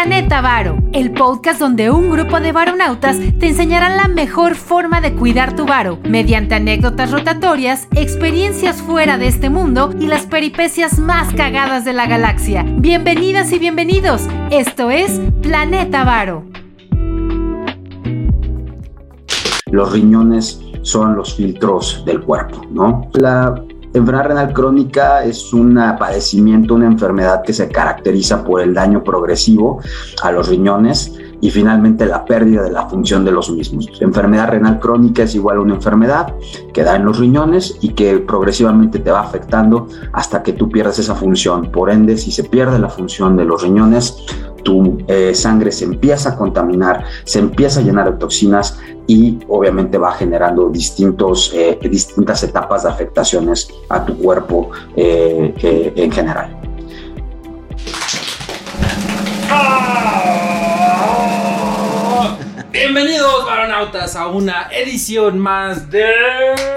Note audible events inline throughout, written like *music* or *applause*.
Planeta Varo, el podcast donde un grupo de varonautas te enseñarán la mejor forma de cuidar tu varo, mediante anécdotas rotatorias, experiencias fuera de este mundo y las peripecias más cagadas de la galaxia. Bienvenidas y bienvenidos, esto es Planeta Varo. Los riñones son los filtros del cuerpo, ¿no? La enfermedad renal crónica es un padecimiento, una enfermedad que se caracteriza por el daño progresivo a los riñones y finalmente la pérdida de la función de los mismos. enfermedad renal crónica es igual a una enfermedad que da en los riñones y que progresivamente te va afectando hasta que tú pierdas esa función. Por ende, si se pierde la función de los riñones, tu eh, sangre se empieza a contaminar, se empieza a llenar de toxinas y obviamente va generando distintos, eh, distintas etapas de afectaciones a tu cuerpo eh, en general. Bienvenidos, varonautas, a una edición más de.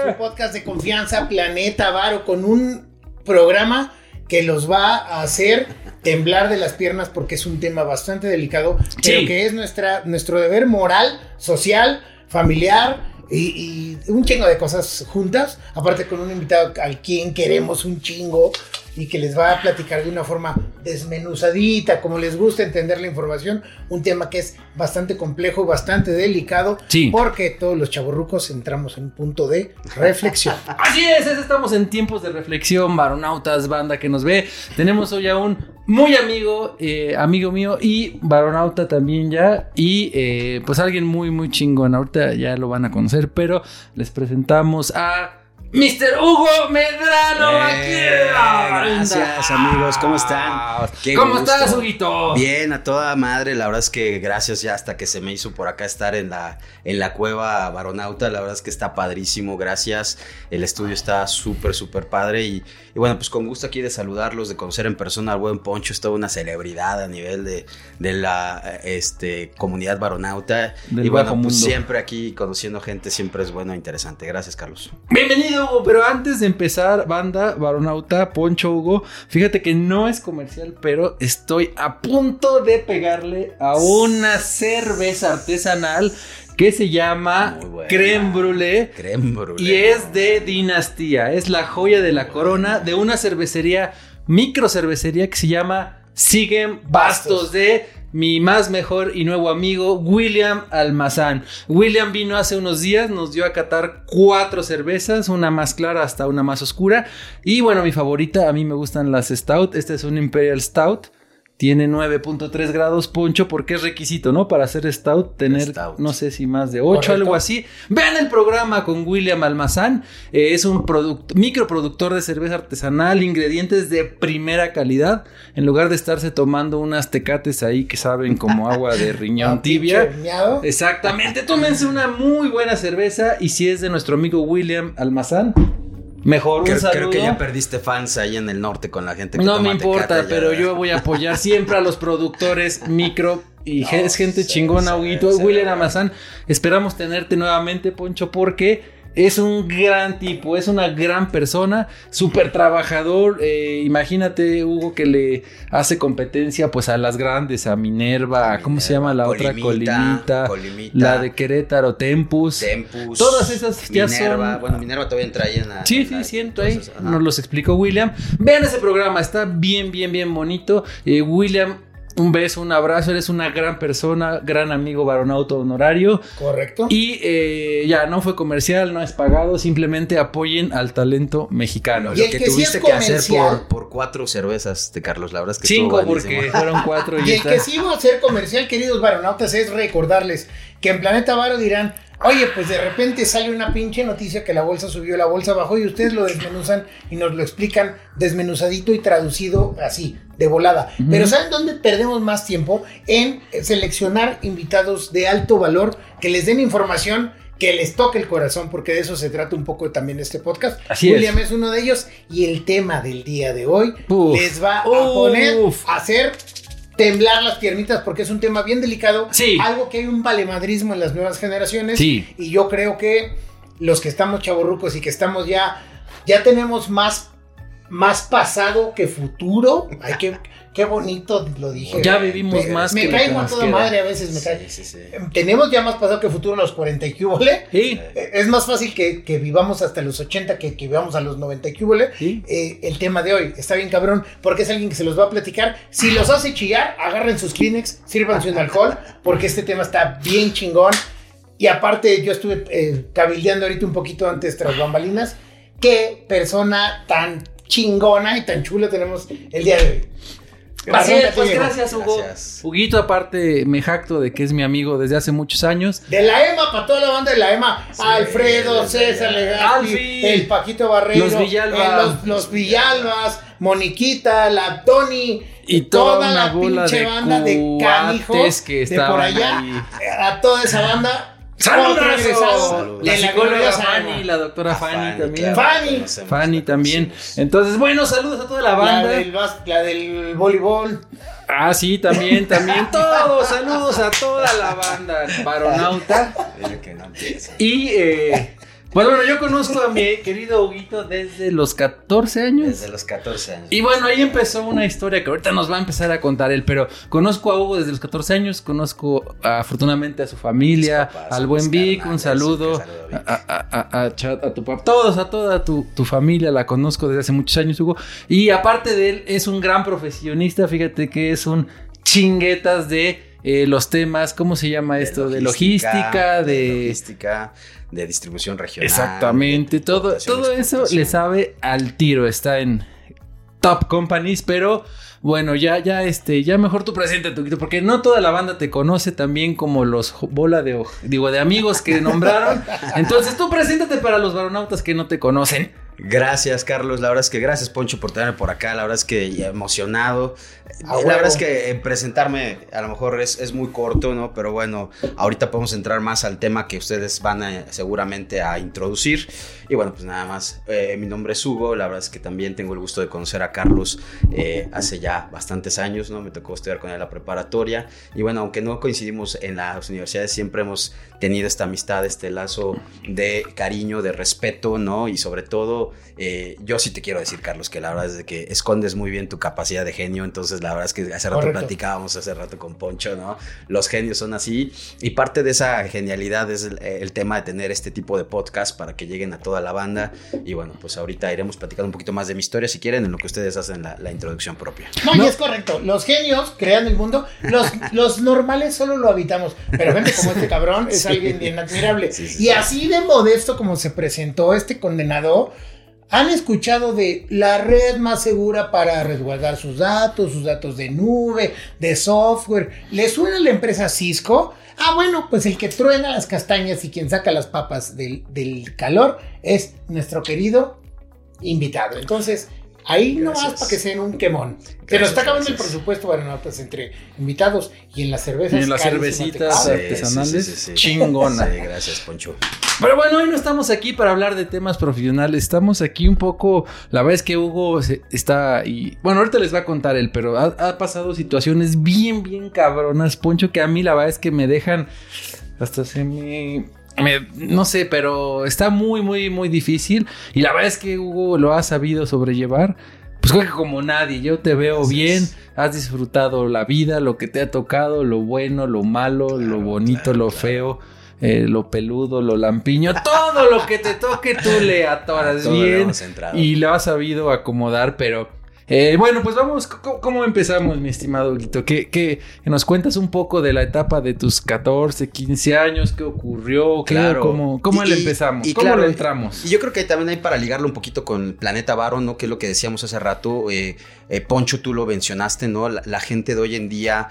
Un podcast de confianza, Planeta Varo, con un programa que los va a hacer temblar de las piernas porque es un tema bastante delicado, pero que es nuestra, nuestro deber moral, social, familiar y, y, un chingo de cosas juntas. Aparte, con un invitado al quien queremos un chingo y que les va a platicar de una forma desmenuzadita, como les gusta entender la información, un tema que es bastante complejo, bastante delicado, porque todos los chavorrucos entramos en un punto de reflexión. *laughs* Así es, estamos en tiempos de reflexión, varonautas, banda que nos ve. Tenemos hoy a un muy amigo, eh, amigo mío y varonauta también ya, y eh, pues alguien muy, muy chingón. Ahorita ya lo van a conocer, pero les presentamos a... Mr. Hugo Medrano eh, Gracias, amigos. ¿Cómo están? ¿Cómo estás, Huguito? Bien, a toda madre. La verdad es que gracias ya hasta que se me hizo por acá estar en la, en la cueva Baronauta. La verdad es que está padrísimo. Gracias. El estudio está súper, súper padre. Y, bueno, pues con gusto aquí de saludarlos, de conocer en persona al buen Poncho. Es toda una celebridad a nivel de, de la este, comunidad Baronauta. y bueno, pues siempre aquí conociendo gente siempre es bueno e interesante. Gracias, Carlos. Bienvenido pero antes de empezar, banda, Baronauta, Poncho Hugo, fíjate que no es comercial, pero estoy a punto de pegarle a una cerveza artesanal que se llama Creme Brûlée. Creme Brûlée. Y es de Dinastía. Es la joya de la corona de una cervecería, micro cervecería que se llama Siguen Bastos de mi más mejor y nuevo amigo William Almazán. William vino hace unos días, nos dio a catar cuatro cervezas, una más clara hasta una más oscura. Y bueno, mi favorita, a mí me gustan las Stout. Este es un Imperial Stout. Tiene 9.3 grados poncho porque es requisito, ¿no? Para hacer stout, tener no sé si más de 8, algo así. Vean el programa con William Almazán. Eh, es un microproductor de cerveza artesanal, ingredientes de primera calidad. En lugar de estarse tomando unas tecates ahí que saben como agua de *laughs* riñón tibia. Exactamente, tómense una muy buena cerveza y si es de nuestro amigo William Almazán, Mejor creo, un saludo. Creo que ya perdiste fans ahí en el norte con la gente que No me importa, pero yo voy a apoyar siempre a los productores *laughs* micro y es gente chingona, William Amazán. Esperamos tenerte nuevamente, Poncho, porque es un gran tipo, es una gran persona, súper trabajador. Eh, imagínate, Hugo, que le hace competencia pues a las grandes, a Minerva, ¿cómo se llama la otra? Colimita, la de Querétaro, Tempus. Tempus. Todas esas ya Minerva, Bueno, Minerva todavía entra ahí en la. Sí, sí, siento ahí. Nos los explicó William. Vean ese programa, está bien, bien, bien bonito. Eh, William un beso, un abrazo, eres una gran persona, gran amigo varonauto honorario. Correcto. Y eh, ya no fue comercial, no es pagado, simplemente apoyen al talento mexicano. Lo que, tuviste que hacer por, por, cuatro cervezas de Carlos, la verdad es que Cinco, porque fueron cuatro. Y, el que sí va a ser comercial, queridos varonautas, es recordarles que en Planeta Varo dirán, Oye, pues de repente sale una pinche noticia que la bolsa subió, la bolsa bajó y ustedes lo desmenuzan y nos lo explican desmenuzadito y traducido así, de volada. Pero ¿saben dónde perdemos más tiempo? En seleccionar invitados de alto valor que les den información que les toque el corazón, porque de eso se trata un poco también este podcast. Así William es. uno de ellos y el tema del día de hoy les va a poner a hacer temblar las piernitas porque es un tema bien delicado. Sí. Algo que hay un valemadrismo en las nuevas generaciones. Sí. Y yo creo que los que estamos chavorrucos y que estamos ya, ya tenemos más más pasado que futuro. Hay que Qué bonito lo dije. Ya vivimos más Me caigo a toda madre a veces. Me cae. Tenemos ya más pasado que futuro en los 40 y cúbole. Sí. Eh, es más fácil que, que, vivamos hasta los 80 que, que vivamos a los 90 y cúbole. Sí. Eh, el tema de hoy está bien cabrón porque es alguien que se los va a platicar. Si los hace chillar, agarren sus Kleenex, sírvanse un alcohol porque este tema está bien chingón. Y aparte, yo estuve eh, cabildeando ahorita un poquito antes tras bambalinas. Qué persona tan chingona y tan chula tenemos el día de hoy. Así es, pues gracias, Hugo. Huguito, aparte, me jacto de que es mi amigo desde hace muchos años. De la EMA, para toda la banda de la EMA. Alfredo, César Legazpi, el Paquito Barrero. Los Villalbas. los, Villalbas, Moniquita, la Tony. Y toda, la pinche banda de canijos que de por allá. A toda esa banda ¡Saludos! La psicóloga Fanny, la doctora Fanny, también. Fanny. Fanny también. Entonces, bueno, saludos a toda la banda. La del, voleibol. Ah, sí, también, también. Todos, saludos a toda la banda Baronauta. *laughs* Y eh, pues bueno, yo conozco a mi querido Huguito desde los 14 años. Desde los 14 años. Y bueno, ahí empezó una historia que ahorita nos va a empezar a contar él, pero conozco a Hugo desde los 14 años, conozco afortunadamente a su familia, al buen Vic, un saludo, a, a, tu papá, todos, a toda tu, familia, la conozco desde hace muchos años, Hugo. Y aparte de él, es un gran profesionista, fíjate que es un chinguetas de... Eh, los temas, ¿cómo se llama esto? De logística, de, de logística, de distribución regional. Exactamente, todo, todo eso le sabe al tiro, está en top companies, pero bueno, ya, ya, este, ya mejor tú presente, Tuquito, porque no toda la banda te conoce también como los bola de, digo, de amigos que nombraron. *laughs* Entonces tú preséntate para los varonautas que no te conocen. Gracias, Carlos. La verdad es que gracias, Poncho, por tenerme por acá. La verdad es que emocionado. la verdad es que presentarme a lo mejor es, muy corto, ¿no? Pero bueno, ahorita podemos entrar más al tema que ustedes van a, seguramente a introducir. Y bueno, pues nada más. Eh, mi nombre es Hugo. La verdad es que también tengo el gusto de conocer a Carlos eh, hace ya bastantes años, ¿no? Me tocó estudiar con él la preparatoria. Y bueno, aunque no coincidimos en las universidades, siempre hemos tenido esta amistad, este lazo de cariño, de respeto, ¿no? Y sobre todo, eh, yo sí te quiero decir, Carlos, que la verdad es que escondes muy bien tu capacidad de genio, entonces la verdad es que hace rato platicábamos, hace rato con Poncho, ¿no? Los genios son así, y parte de esa genialidad es el, tema de tener este tipo de podcast para que lleguen a toda la banda, y bueno, pues ahorita iremos platicando un poquito más de mi historia, si quieren, en lo que ustedes hacen la, introducción propia. No, es correcto, los genios crean el mundo, los, *laughs* los normales solo lo habitamos, pero gente como este *laughs* cabrón es alguien bien admirable. y así de modesto como se presentó este condenado, han escuchado de la red más segura para resguardar sus datos, sus datos de nube, de software. ¿Les suena la empresa Cisco? Ah, bueno, pues el que truena las castañas y quien saca las papas del, del calor es nuestro querido invitado. Entonces, Ahí no más para que sean un quemón. Pero está acabando el presupuesto para pues entre invitados y en las cervezas. Y en las cervecitas artesanales. chingona. gracias, Poncho. Pero bueno, hoy no estamos aquí para hablar de temas profesionales. Estamos aquí un poco. La verdad es que Hugo está. Y, bueno, ahorita les va a contar él, pero ha, ha pasado situaciones bien, bien cabronas, Poncho, que a mí la verdad es que me dejan. Hasta se me no sé, pero está muy, muy, muy difícil. Y la verdad es que Hugo lo ha sabido sobrellevar. Pues creo que como nadie, yo te veo bien, has disfrutado la vida, lo que te ha tocado, lo bueno, lo malo, lo bonito, lo feo. Eh, lo peludo, lo lampiño, todo lo que te toque tú le *laughs* atoras bien y lo has sabido acomodar, pero eh, bueno, pues vamos, ¿cómo, empezamos, mi estimado Guito? ¿Qué, nos cuentas un poco de la etapa de tus 14, 15 años? ¿Qué ocurrió? claro. ¿Cómo, cómo le empezamos? Y, ¿Cómo le entramos? Y yo creo que también hay para ligarlo un poquito con Planeta Baron, ¿no? Que es lo que decíamos hace rato. Eh, eh, Poncho, tú lo mencionaste, ¿no? La, gente de hoy en día,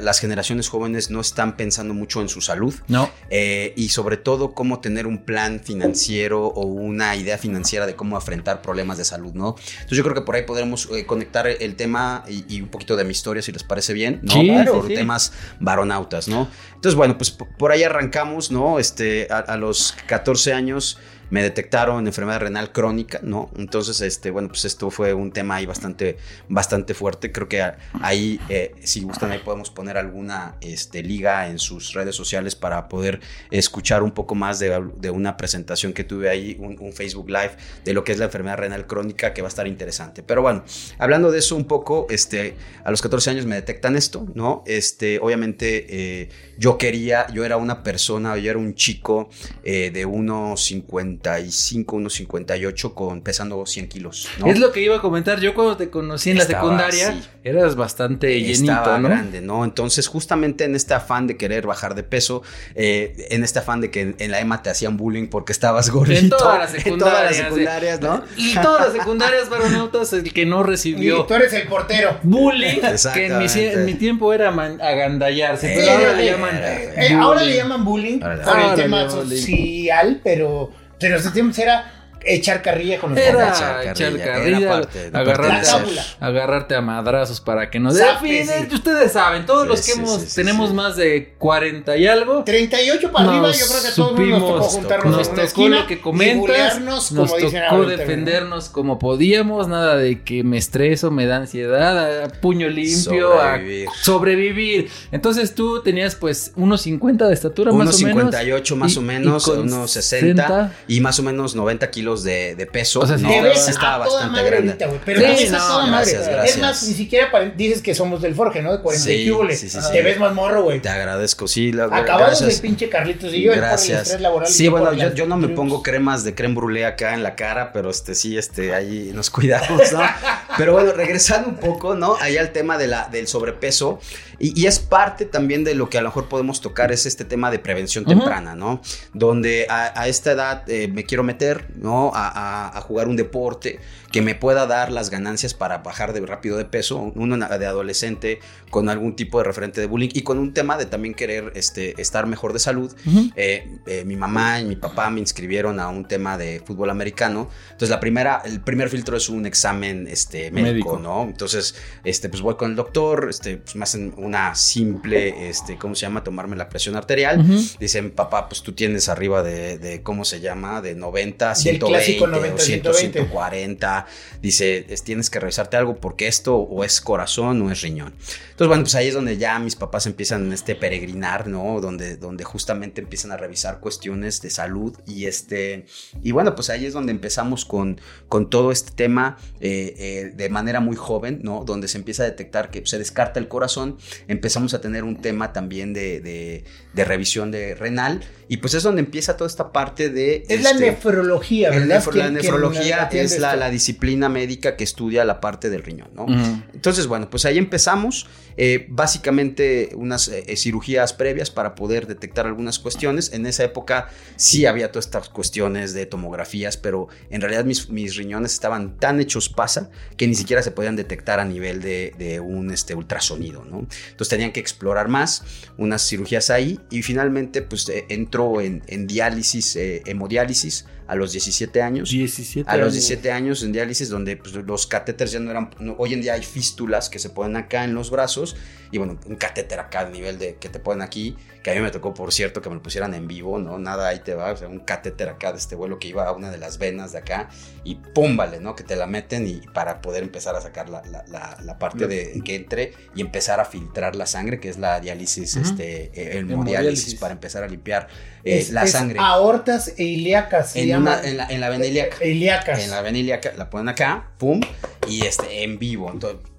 las generaciones jóvenes no están pensando mucho en su salud. No. y sobre todo, cómo tener un plan financiero o una idea financiera de cómo afrontar problemas de salud, ¿no? Entonces yo creo que por ahí podemos eh, conectar el tema y, un poquito de mi historia, si les parece bien, ¿no? Sí, por temas varonautas, ¿no? Entonces, bueno, pues por ahí arrancamos, ¿no? Este, a, los 14 años me detectaron enfermedad renal crónica, ¿no? Entonces, este, bueno, pues esto fue un tema ahí bastante, bastante fuerte. Creo que ahí, eh, si gustan, ahí podemos poner alguna este, liga en sus redes sociales para poder escuchar un poco más de, una presentación que tuve ahí, un, Facebook Live de lo que es la enfermedad renal crónica, que va a estar interesante. Pero bueno, hablando de eso un poco, este, a los 14 años me detectan esto, ¿no? Este, obviamente eh, yo quería, yo era una persona, yo era un chico eh, de unos 55, unos 58 con pesando 100 kilos. Es lo que iba a comentar. Yo cuando te conocí en la secundaria eras bastante llenito, ¿no? grande, ¿no? Entonces, justamente en este afán de querer bajar de peso, eh, en este afán de que en la EMA te hacían bullying porque estabas gordito. *laughs* En todas las secundarias. ¿no? Y todas las secundarias varonautas, el que no recibió. Y tú eres el portero. Bullying, que en mi, tiempo era agandallarse, pero ahora le llaman. Eh, eh, ahora le llaman bullying por el tema social, pero, pero ese tiempo era echar carrilla con los Era echar carrilla, agarrarte, a, agarrarte a madrazos para que nos definen. Ustedes saben, todos los que hemos tenemos más de 40 y algo. 38 para arriba, yo creo que todos supimos, nos tocó juntarnos nos en tocó lo que comentas, nos tocó defendernos como podíamos, nada de que me estreso, me da ansiedad, a puño limpio, sobrevivir. a sobrevivir. Entonces tú tenías pues unos 50 de estatura más o menos. 58 más o menos, unos 60 y más o menos 90 kilos de, peso. O sea, no, te ves estaba bastante grande. pero te ves a toda madre. Es más, ni siquiera dices que somos del Forge, ¿no? De 40 sí, sí, sí, Te ves más morro, güey. Te agradezco, sí. La, Acabamos de pinche Carlitos y yo gracias. el laboral. Sí, bueno, yo, yo, no me pongo cremas de creme brûlée acá en la cara, pero este sí, este, ahí nos cuidamos, ¿no? *laughs* pero bueno, regresando un poco, ¿no? Ahí al tema de la, del sobrepeso. Y, es parte también de lo que a lo mejor podemos tocar, es este tema de prevención temprana, ¿no? Donde a, esta edad eh, me quiero meter, ¿no? A, jugar un deporte que me pueda dar las ganancias para bajar de rápido de peso, uno de adolescente con algún tipo de referente de bullying y con un tema de también querer este, estar mejor de salud. Eh, eh, mi mamá y mi papá me inscribieron a un tema de fútbol americano. Entonces la primera, el primer filtro es un examen este, médico, ¿no? Entonces, este, pues voy con el doctor, este, pues me hacen una simple, este, ¿cómo se llama? Tomarme la presión arterial. Dicen, papá, pues tú tienes arriba de, ¿cómo se llama? De 90, 120, 90, 140 dice, tienes que revisarte algo porque esto o es corazón o es riñón. Entonces, bueno, pues ahí es donde ya mis papás empiezan este peregrinar, ¿no? Donde, donde justamente empiezan a revisar cuestiones de salud y este, y bueno, pues ahí es donde empezamos con, con todo este tema eh, eh, de manera muy joven, ¿no? Donde se empieza a detectar que se descarta el corazón, empezamos a tener un tema también de, de, revisión de renal y pues es donde empieza toda esta parte de... Es la este, nefrología, ¿verdad? la nefrología es la, la disciplina médica que estudia la parte del riñón, ¿no? Entonces, bueno, pues ahí empezamos. Eh, básicamente unas eh, eh, cirugías previas para poder detectar algunas cuestiones. En esa época sí había todas estas cuestiones de tomografías, pero en realidad mis, mis riñones estaban tan hechos pasa que ni siquiera se podían detectar a nivel de, un este, ultrasonido, ¿no? Entonces tenían que explorar más unas cirugías ahí y finalmente pues entró en, en diálisis, hemodiálisis a los 17 años. 17 a los 17 años en diálisis, donde pues, los catéteres ya no eran. hoy en día hay fístulas que se ponen acá en los brazos. Y bueno, un catéter acá al nivel de que te ponen aquí, que a mí me tocó, por cierto, que me lo pusieran en vivo, ¿no? Nada ahí te va. O sea, un catéter acá de este vuelo que iba a una de las venas de acá y pum, vale, ¿no? Que te la meten y para poder empezar a sacar la, la, parte de que entre y empezar a filtrar la sangre, que es la diálisis, este, el hemodiálisis, para empezar a limpiar eh, la sangre. Aortas e ilíacas en, la, en la vena ilíaca. En la vena ilíaca la ponen acá, pum, y este, en vivo.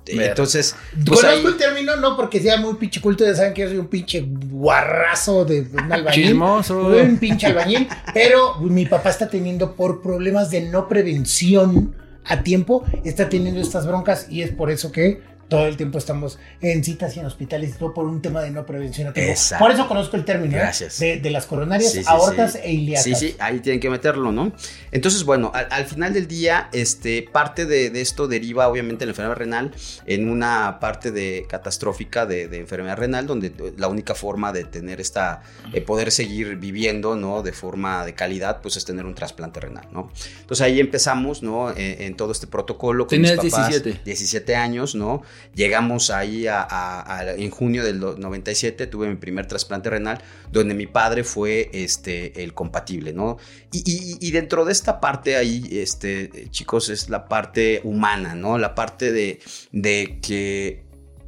Entonces, pues Conozco el término, no porque sea muy pinche culto, ya saben que yo soy un pinche guarrazo de un albañil. Chismoso. Un pinche albañil. pero mi papá está teniendo por problemas de no prevención a tiempo, está teniendo estas broncas y es por eso que todo el tiempo estamos en citas y en hospitales y todo por un tema de no prevención. Por eso conozco el término ¿eh? De, las coronarias, aortas e ilíacas. Sí, sí, ahí tienen que meterlo, ¿no? Entonces, bueno, al, final del día, este, parte de, esto deriva obviamente la enfermedad renal en una parte de catastrófica de, enfermedad renal, donde la única forma de tener esta, eh, poder seguir viviendo, ¿no? De forma de calidad, pues es tener un trasplante renal, ¿no? Entonces ahí empezamos, ¿no? En, todo este protocolo. Con mis papás, 17. 17 años, ¿no? Llegamos ahí a, en junio del 97, tuve mi primer trasplante renal, donde mi padre fue este, el compatible, ¿no? Y, dentro de esta parte ahí, este, chicos, es la parte humana, ¿no? La parte de, de que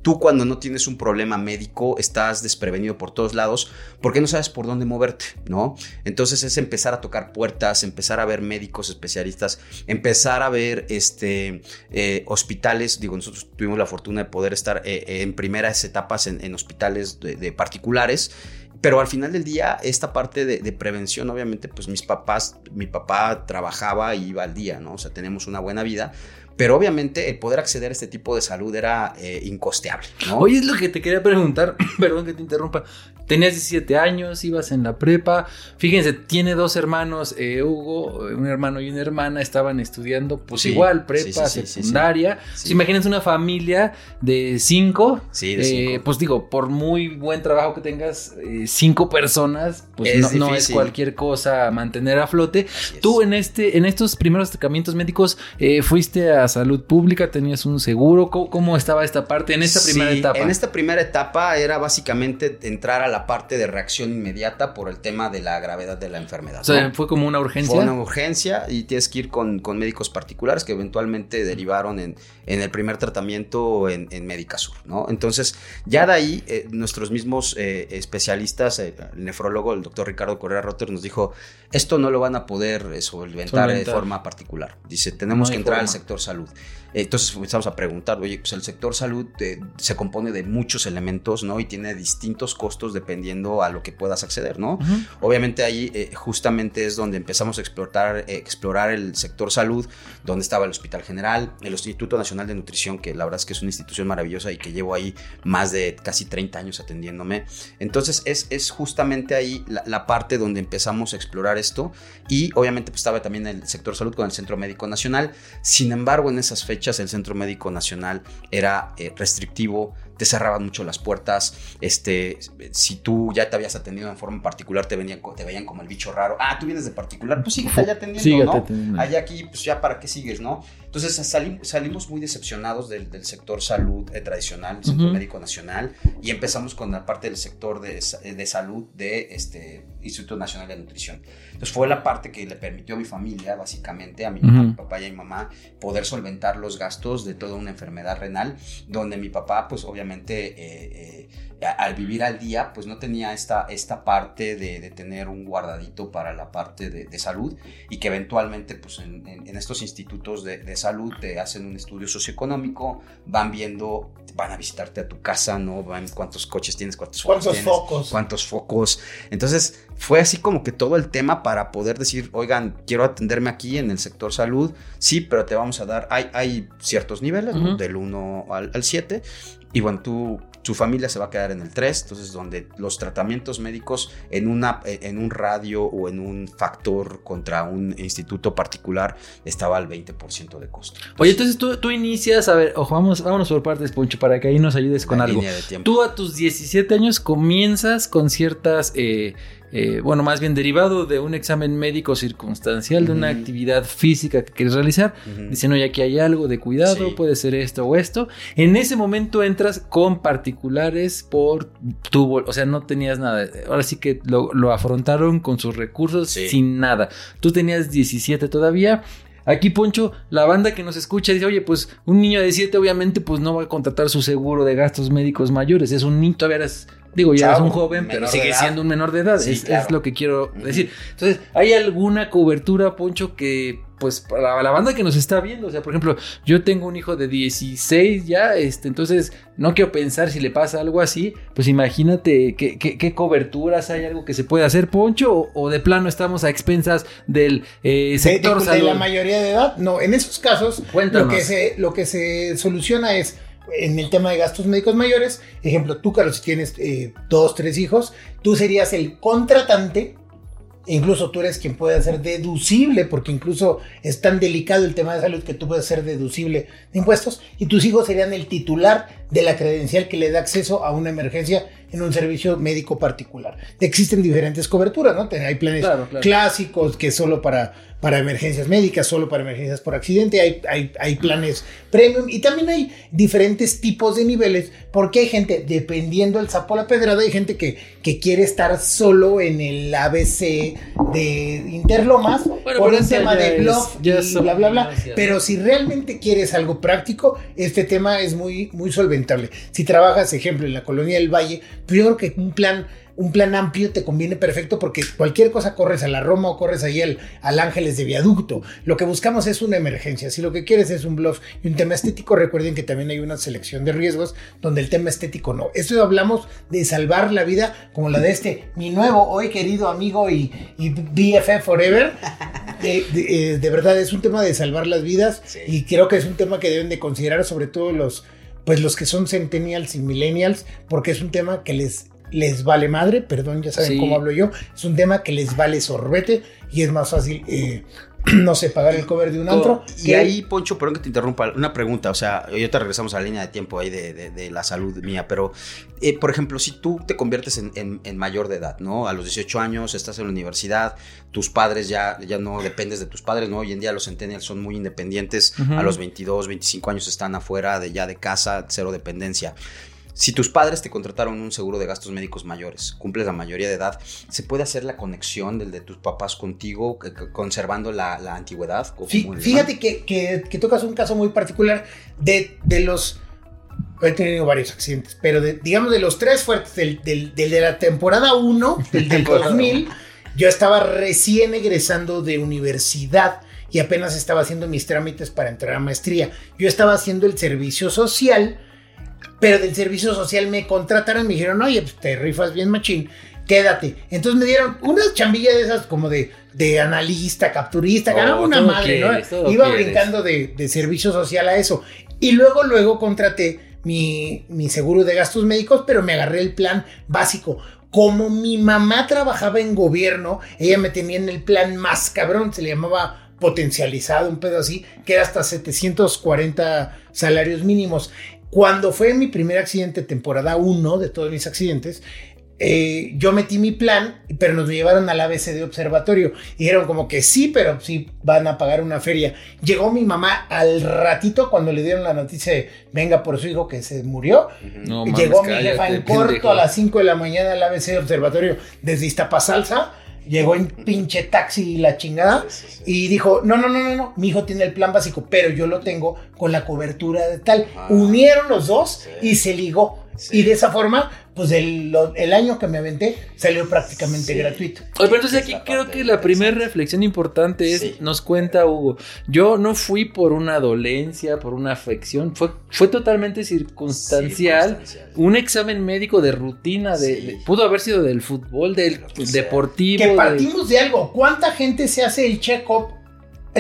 Tú cuando no tienes un problema médico estás desprevenido por todos lados porque no sabes por dónde moverte, ¿no? Entonces es empezar a tocar puertas, empezar a ver médicos especialistas, empezar a ver este, eh, hospitales. Digo, nosotros tuvimos la fortuna de poder estar eh, en primeras etapas en, hospitales de, particulares pero al final del día, esta parte de, de, prevención, obviamente, pues mis papás, mi papá trabajaba y iba al día, ¿no? O sea, tenemos una buena vida, pero obviamente el poder acceder a este tipo de salud era eh, incosteable. ¿no? Es lo que te quería preguntar, *clears throat* perdón que te interrumpa. Tenías 17 años, ibas en la prepa. Fíjense, tiene dos hermanos, eh, Hugo, un hermano y una hermana, estaban estudiando, pues igual, prepa, secundaria. imagínense una familia de cinco. Sí, de cinco. Eh, pues digo, por muy buen trabajo que tengas, cinco personas, pues no, es cualquier cosa mantener a flote. Tú en este, en estos primeros tratamientos médicos, fuiste a salud pública? ¿Tenías un seguro? ¿Cómo, estaba esta parte en esta primera etapa? En esta primera etapa era básicamente entrar a la parte de reacción inmediata por el tema de la gravedad de la enfermedad. O sea, fue como una urgencia. Fue una urgencia y tienes que ir con, médicos particulares que eventualmente derivaron en, en el primer tratamiento en, en Médica Sur, ¿no? Entonces, ya de ahí, eh, nuestros mismos eh, especialistas, eh, el nefrólogo, el doctor Ricardo Correa Rotter, nos dijo, esto no lo van a poder solventar, de forma particular. Dice, tenemos que entrar al sector salud. Entonces empezamos a preguntar, oye, pues el sector salud se compone de muchos elementos, ¿no? Y tiene distintos costos dependiendo a lo que puedas acceder, ¿no? Obviamente ahí eh, justamente es donde empezamos a explorar, eh, explorar el sector salud, donde estaba el Hospital General, el Instituto Nacional de Nutrición, que la verdad es que es una institución maravillosa y que llevo ahí más de casi 30 años atendiéndome. Entonces es, es justamente ahí la, parte donde empezamos a explorar esto y obviamente pues estaba también el sector salud con el Centro Médico Nacional. Sin embargo, en esas fechas el Centro Médico Nacional era eh, restrictivo, te cerraban mucho las puertas, este, si tú ya te habías atendido en forma particular, te, venían, te veían como el bicho raro, ah, tú vienes de particular, pues sigue allá atendiendo, ¿no? Allá aquí, pues ya para qué sigues, ¿no? Entonces salimos muy decepcionados del, sector salud eh, tradicional, el Centro Médico Nacional, y empezamos con la parte del sector de, de salud de este Instituto Nacional de Nutrición. Entonces fue la parte que le permitió a mi familia, básicamente, a mi, papá y a mi mamá, poder solventar los gastos de toda una enfermedad renal, donde mi papá, pues obviamente, eh, eh, al vivir al día, pues no tenía esta, esta parte de, tener un guardadito para la parte de, salud y que eventualmente, pues en, estos institutos de, salud te hacen un estudio socioeconómico, van viendo, van a visitarte a tu casa, ¿no? Van cuántos coches tienes, cuántos, ¿Cuántos focos. Cuántos focos. Entonces, fue así como que todo el tema para poder decir, oigan, quiero atenderme aquí en el sector salud, sí, pero te vamos a dar, hay, hay ciertos niveles, del 1 al 7, y bueno, tú su familia se va a quedar en el 3, entonces donde los tratamientos médicos en, una, en un radio o en un factor contra un instituto particular estaba al 20% de costo. Oye, entonces tú, tú, inicias, a ver, ojo, vamos, vámonos por partes, Poncho, para que ahí nos ayudes con algo. Tú a tus 17 años comienzas con ciertas... Eh, eh, bueno, más bien derivado de un examen médico circunstancial, de una actividad física que quieres realizar, dicen, oye, aquí hay algo de cuidado, puede ser esto o esto. En ese momento entras con particulares por tu, o sea, no tenías nada. Ahora sí que lo, afrontaron con sus recursos sin nada. Tú tenías 17 todavía. Aquí, Poncho, la banda que nos escucha dice, oye, pues un niño de 7 obviamente pues no va a contratar su seguro de gastos médicos mayores. Es un niño, todavía eres Digo, ya es un joven, pero sigue siendo un menor de edad. es, lo que quiero decir. Entonces, ¿hay alguna cobertura, Poncho, que pues para la banda que nos está viendo, o sea, por ejemplo, yo tengo un hijo de 16 ya, este, entonces no quiero pensar si le pasa algo así, pues imagínate qué, qué, coberturas hay, algo que se puede hacer, Poncho, o, de plano estamos a expensas del eh, sector de, de, la mayoría de edad. No, en esos casos, lo que, se, lo que se soluciona es en el tema de gastos médicos mayores, ejemplo, tú, Carlos, si tienes eh, dos, tres hijos, tú serías el contratante, incluso tú eres quien puede hacer deducible, porque incluso es tan delicado el tema de salud que tú puedes ser deducible de impuestos, y tus hijos serían el titular de la credencial que le da acceso a una emergencia en un servicio médico particular. Existen diferentes coberturas, ¿no? Hay planes Claro, claro. clásicos que solo para, para emergencias médicas, solo para emergencias por accidente, hay, hay, hay planes premium y también hay diferentes tipos de niveles porque hay gente, dependiendo del sapo a la pedrada, hay gente que, que quiere estar solo en el ABC de Interlomas Bueno, por un tema de bluff y bla, bla, bla. Pero si realmente quieres algo práctico, este tema es muy, muy solventable. Si trabajas, ejemplo, en la colonia del Valle, yo creo que un plan, un plan amplio te conviene perfecto porque cualquier cosa corres a la Roma o corres ahí al, al Ángeles de Viaducto. Lo que buscamos es una emergencia. Si lo que quieres es un bluff y un tema estético, recuerden que también hay una selección de riesgos donde el tema estético no. Esto hablamos de salvar la vida como la de este, mi nuevo, hoy querido amigo y, y BFF Forever. De, de- eh, de verdad es un tema de salvar las vidas Sí. y creo que es un tema que deben de considerar sobre todo los pues los que son centennials y millennials porque es un tema que les les vale madre, perdón, ya saben Sí. cómo hablo yo, es un tema que les vale sorbete y es más fácil, eh, *clears throat* no sé, pagar el cover de un antro. Y que- ahí, Poncho, perdón que te interrumpa, una pregunta, o sea, yo te regresamos a la línea de tiempo ahí de, de- de la salud mía, pero, eh, por ejemplo, si tú te conviertes en, en- en mayor de edad, ¿no? A los 18 años estás en la universidad, tus padres ya, ya no dependes de tus padres, ¿no? Hoy en día los centennials son muy independientes, a los 22, 25 años están afuera de ya de casa, cero dependencia. Si tus padres te contrataron un seguro de gastos médicos mayores, cumples la mayoría de edad, ¿se puede hacer la conexión del de tus papás contigo, conservando la, la antigüedad? el Fíjate que, que- que tocas un caso muy particular de, de los. He tenido varios accidentes, pero de- digamos de los tres fuertes, del, del- del de la temporada 1, *laughs* del, del Temporada 2000, yo estaba recién egresando de universidad y apenas estaba haciendo mis trámites para entrar a maestría. Yo estaba haciendo el servicio social, pero del servicio social me contrataron me dijeron, oye, pues te rifas bien machín, quédate. Entonces me dieron unas chambillas de esas como de, de analista, capturista, Oh, ganaba una todo madre, quieres, ¿no? Iba quieres. brincando de, de servicio social a eso. Y luego, luego contraté mi, mi seguro de gastos médicos, pero me agarré el plan básico. Como mi mamá trabajaba en gobierno, ella me tenía en el plan más cabrón, se le llamaba potencializado, un pedo así, que era hasta 740 salarios mínimos. Cuando fue mi primer accidente, temporada 1 de todos mis accidentes, eh, yo metí mi plan, pero nos llevaron al ABC de observatorio. Y dijeron como que sí, pero sí van a pagar una feria. Llegó mi mamá al ratito cuando le dieron la noticia de venga por su hijo que se murió. No, mames, Llegó mi cállate, jefa en corto a las 5 de la mañana al ABC de observatorio desde Iztapasalsa. Llegó en pinche taxi y la chingada. Y dijo, no, no, no, no, no, mi hijo tiene el plan básico, pero yo lo tengo con la cobertura de tal. Ah. Unieron los dos y se ligó. Sí. Y de esa forma, pues el, lo- el año que me aventé salió prácticamente Sí. gratuito. Oye, pero entonces Es aquí creo que la primera reflexión importante es, Sí. nos cuenta Hugo, yo no fui por una dolencia, por una afección, fue, fue totalmente circunstancial, Circunstancial. un examen médico de rutina, de, Sí. de- pudo haber sido del fútbol, del sea. deportivo. Que de- partimos de algo. ¿Cuánta gente se hace el check-up?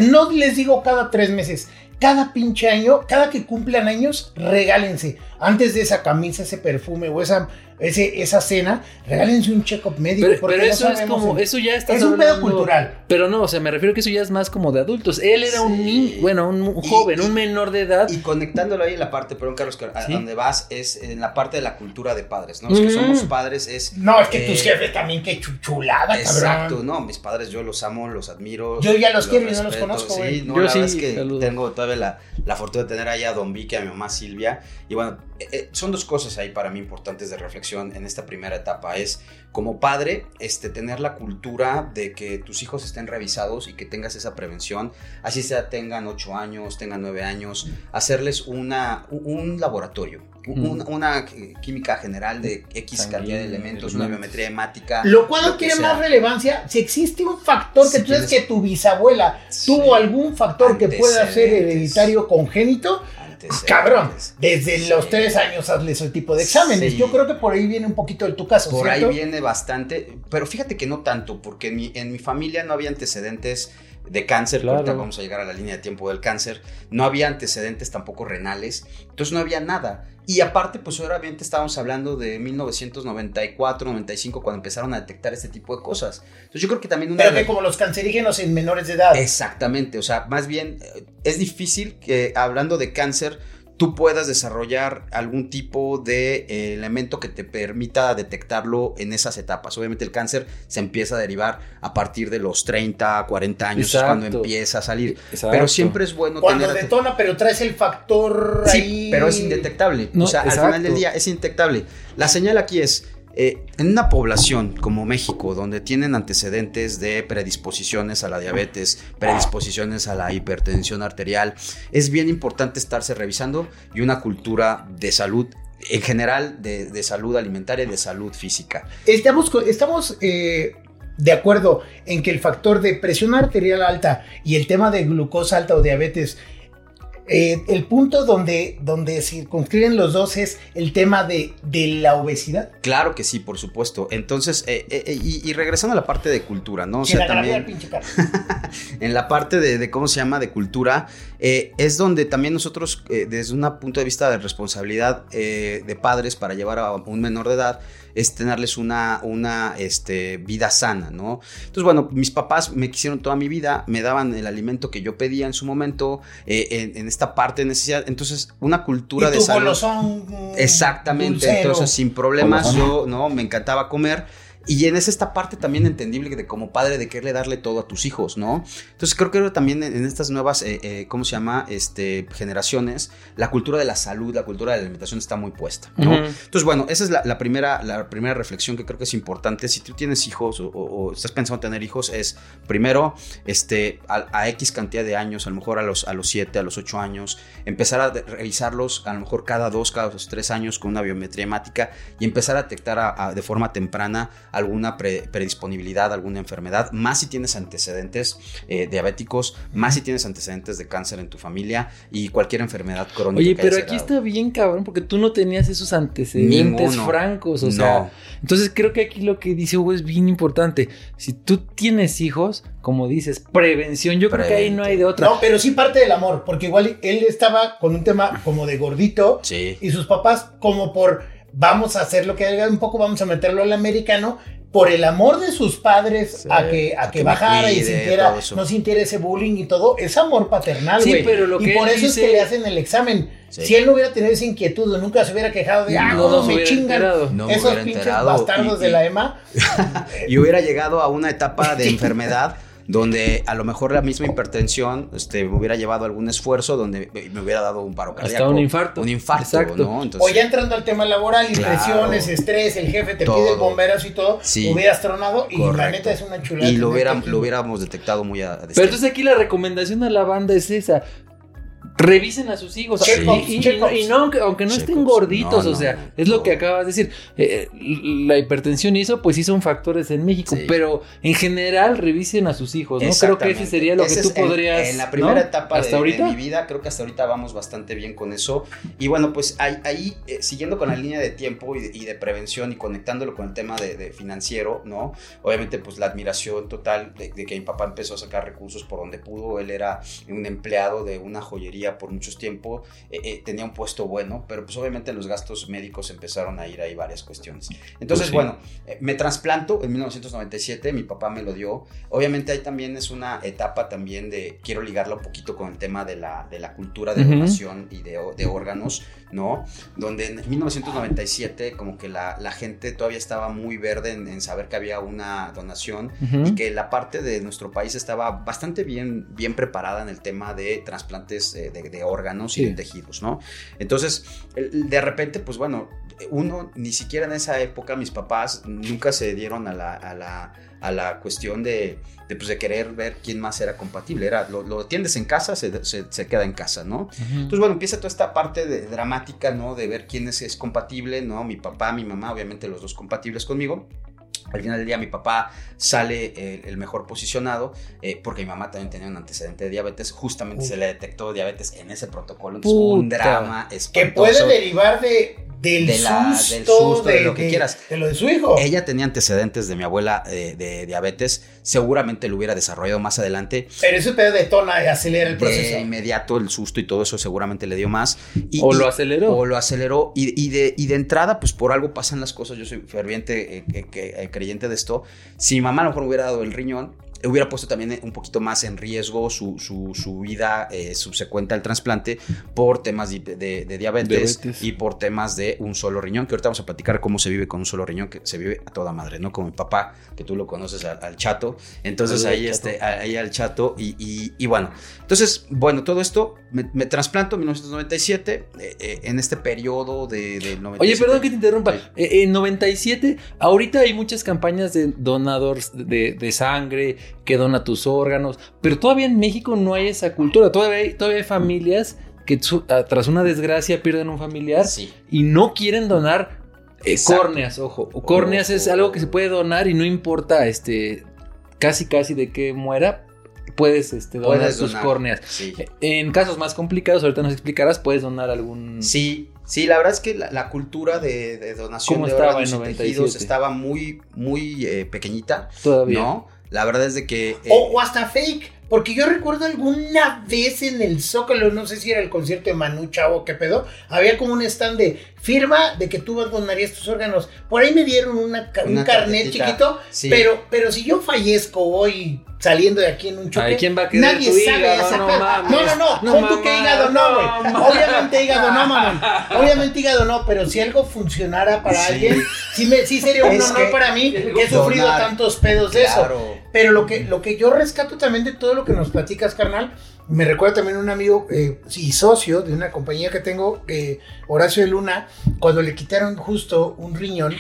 No les digo cada tres meses. Cada pinche año, cada que cumplan años, regálense. Antes de esa camisa, ese perfume o esa, ese, esa cena, regálense un check-up médico. pero, porque pero no eso es como, en- eso ya está Es un pedo cultural. Pero no, o sea, me refiero que eso ya es más como de adultos. Él era un niño, bueno, un, joven, y- un menor de edad. Y conectándolo ahí en la parte, perdón Carlos, que a Sí. donde vas es en la parte de la cultura de padres, ¿no? Los que Mm. somos padres es... No, es que eh, tus jefes también, qué chulada, Exacto, cabrón. no, mis padres yo los amo, los admiro. Yo ya los quiero y no los conozco, Sí, güey. no, Yo la sí, verdad es que saludos. tengo todavía la, la fortuna de tener ahí a Don Vicky, a mi mamá Silvia. Y bueno, eh, eh, son dos cosas ahí para mí importantes de reflexión en esta primera etapa. Es como padre, este, tener la cultura de que tus hijos estén revisados y que tengas esa prevención. Así sea, tengan 8 años, tengan 9 años, hacerles una, un, laboratorio. un-. Una eh, química general de X cantidad de elementos, una biometría hemática. Lo cual lo no tiene sea. más relevancia si existe un factor que Si tú sabes que tu bisabuela Sí. tuvo algún factor que pueda ser hereditario congénito. Antecedentes. Cabrón, desde Sí. los tres años hazle ese tipo de exámenes. Sí. Yo creo que por ahí viene un poquito de tu caso, Por ahí viene bastante, pero fíjate que no tanto, porque en mi, en mi familia no había antecedentes de cáncer, Claro. ahorita vamos a llegar a la línea de tiempo del cáncer, no había antecedentes tampoco renales, entonces no había nada. Y aparte, pues obviamente estábamos hablando de 1994, 95, cuando empezaron a detectar este tipo de cosas. Entonces yo creo que también una Pero que como los cancerígenos en menores de edad. Exactamente, o sea, más bien eh, es difícil que hablando de cáncer tú puedas desarrollar algún tipo de eh, elemento que te permita detectarlo en esas etapas. Obviamente el cáncer se empieza a derivar a partir de los 30, 40 años, es cuando empieza a salir. Pero siempre es bueno cuando tener... detona, pero traes el factor sí, pero es indetectable. o sea, al final del día es indetectable. La señal aquí es eh, en una población como México, donde tienen antecedentes de predisposiciones a la diabetes, predisposiciones a la hipertensión arterial, es bien importante estarse revisando y una cultura de salud en general, de, salud alimentaria y de salud física. Estamos, eh, de acuerdo en que el factor de presión arterial alta y el tema de glucosa alta o diabetes eh, el punto donde, donde circunscriben los dos es el tema de, de la obesidad. Claro que sí, por supuesto. Entonces, eh, eh, y, regresando a la parte de cultura, ¿no? O sea, también, *laughs* en la parte de, cómo se llama, de cultura, es donde también nosotros, desde un punto de vista de responsabilidad de padres para llevar a un menor de edad, es tenerles una, una este, vida sana, ¿no? Entonces, bueno, mis papás me quisieron toda mi vida, me daban el alimento que yo pedía en su momento, eh, en, esta parte de necesidad. Entonces, una cultura ¿Y de salud. Exactamente, entonces sin problemas yo, ¿no? Me encantaba comer y es esta parte también entendible de como padre de quererle darle todo a tus hijos, ¿no? Entonces creo que también en estas nuevas, eh, eh, ¿cómo se llama? Este, generaciones, la cultura de la salud, la cultura de la alimentación está muy puesta, ¿no? Entonces, bueno, esa es la, primera, la primera reflexión que creo que es importante. Si tú tienes hijos o, estás pensando en tener hijos, es primero, este, a, X cantidad de años, a lo mejor a los, a los 7, a los 8 años, empezar a revisarlos a lo mejor cada dos, cada dos, tres años con una biometría hemática y empezar a detectar de forma temprana alguna predisponibilidad, alguna enfermedad, más si tienes antecedentes eh, diabéticos, más si tienes antecedentes de cáncer en tu familia y cualquier enfermedad crónica. Oye, pero aquí está bien cabrón porque tú no tenías esos antecedentes francos, o sea, entonces creo que aquí lo que dice Hugo es bien importante. Si tú tienes hijos, como dices, prevención, yo creo que ahí no hay de otra. No, pero sí parte del amor, porque igual él estaba con un tema como de gordito y sus papás como por vamos a hacer lo que haga un poco, vamos a meterlo al americano, por el amor de sus padres a que, a que, bajara y sintiera, no sintiera ese bullying y todo, es amor paternal, güey. y por eso es que le hacen el examen. Si él no hubiera tenido esa inquietud o nunca se hubiera quejado de, ah, no, me chingan esos pinches bastardos de la EMA. *laughs* y hubiera llegado a una etapa de *laughs* enfermedad donde a lo mejor la misma hipertensión este, me hubiera llevado algún esfuerzo donde me hubiera dado un paro cardíaco. Hasta un infarto. Un infarto, ¿no? o ya entrando al tema laboral, impresiones, estrés, el jefe te pide el bomberazo y todo, hubieras tronado y la neta es una chulada. Y lo, lo hubiéramos detectado muy a, Pero entonces aquí la recomendación a la banda es esa revisen a sus hijos. y, no, aunque, no estén gorditos, o sea, es lo que acabas de decir. Eh, la hipertensión hizo, pues hizo un factores en México, pero en general revisen a sus hijos, ¿no? Creo que ese sería lo que tú podrías. En, la primera etapa de, mi vida, creo que hasta ahorita vamos bastante bien con eso. Y bueno, pues ahí, eh, siguiendo con la línea de tiempo y de, prevención y conectándolo con el tema de, financiero, ¿no? Obviamente, pues la admiración total de, de que mi papá empezó a sacar recursos por donde pudo. Él era un empleado de una joyería por mucho tiempo, eh, eh, tenía un puesto bueno, pero pues obviamente los gastos médicos empezaron a ir ahí varias cuestiones. Entonces, pues bueno, eh, me trasplanto en 1997, mi papá me lo dio. Obviamente ahí también es una etapa también de, quiero ligarla un poquito con el tema de la, de la cultura de donación y de, de, órganos, ¿no? Donde en 1997 como que la, la gente todavía estaba muy verde en, saber que había una donación y que la parte de nuestro país estaba bastante bien, bien preparada en el tema de trasplantes de de, órganos y de tejidos, ¿no? Entonces, de repente, pues bueno, uno, ni siquiera en esa época, mis papás nunca se dieron a la, a la, a la cuestión de, de, pues, de, querer ver quién más era compatible. Era, lo, lo atiendes en casa, se, se, queda en casa, ¿no? Entonces, bueno, empieza toda esta parte de, dramática, ¿no? De ver quién es, es compatible, ¿no? Mi papá, mi mamá, obviamente los dos compatibles conmigo. Al final del día mi papá sale el, mejor posicionado eh, porque mi mamá también tenía un antecedente de diabetes. Justamente se le detectó diabetes en ese protocolo. Entonces, un drama. Que puede derivar de del, susto, de, lo que quieras. De lo de su hijo. Ella tenía antecedentes de mi abuela eh, de diabetes, seguramente lo hubiera desarrollado más adelante. Pero eso te detona y acelera el proceso. De inmediato el susto y todo eso seguramente le dio más. Y, o lo aceleró. O lo aceleró. Y, de, y de entrada, pues por algo pasan las cosas. Yo soy ferviente eh, creyente de esto. Si mi mamá a lo mejor me hubiera dado el riñón, hubiera puesto también un poquito más en riesgo su, su, su vida eh, subsecuente al trasplante por temas de, de- de diabetes, Diabetes. y por temas de un solo riñón, que ahorita vamos a platicar cómo se vive con un solo riñón, que se vive a toda madre, ¿no? Como mi papá, que tú lo conoces al, al chato. Entonces ahí, Chato. este, ahí al chato y, y- y bueno. Entonces, bueno, todo esto, me, me trasplanto en 1997, eh, eh, en este periodo de, del 97. Oye, perdón que te interrumpa. En 97, ahorita hay muchas campañas de donadores de, de sangre, que dona tus órganos, pero todavía en México no hay esa cultura. Todavía hay, todavía hay familias que ah, tras una desgracia pierden un familiar Sí. y no quieren donar eh, Exacto. córneas, ojo. Córneas es algo que se puede donar y no importa, este, casi casi de que muera, puedes este, donar Puedes tus donar. córneas. Sí. En casos más complicados, ahorita nos explicarás, puedes donar algún... Sí, sí, la verdad es que la, la cultura de, de donación ¿Cómo de órganos en y 97? tejidos estaba muy, muy eh, pequeñita, Todavía. ¿no? La verdad es de que... eh, O, o hasta fake. Porque yo recuerdo alguna vez en el Zócalo, no sé si era el concierto de Manu Chao o qué pedo, había como un stand de firma de que tú donarías tus órganos. Por ahí me dieron una, un carnet chiquito, Sí. pero, pero si yo fallezco hoy saliendo de aquí en un choque, Ay, ¿quién va a nadie tu sabe hígado? esa No mames. No, no, no, No pon tú que hígado no, güey. Obviamente hígado no, mamón. *laughs* Obviamente hígado no, pero si algo funcionara para Sí. alguien, sí, me, sí sería un Es honor que para mí que he sufrido donar. tantos pedos de eso. Pero lo que, lo que yo rescato también de todo lo que nos platicas, carnal, me recuerda también un amigo eh, y socio de una compañía que tengo, eh, Horacio de Luna, cuando le quitaron justo un riñón,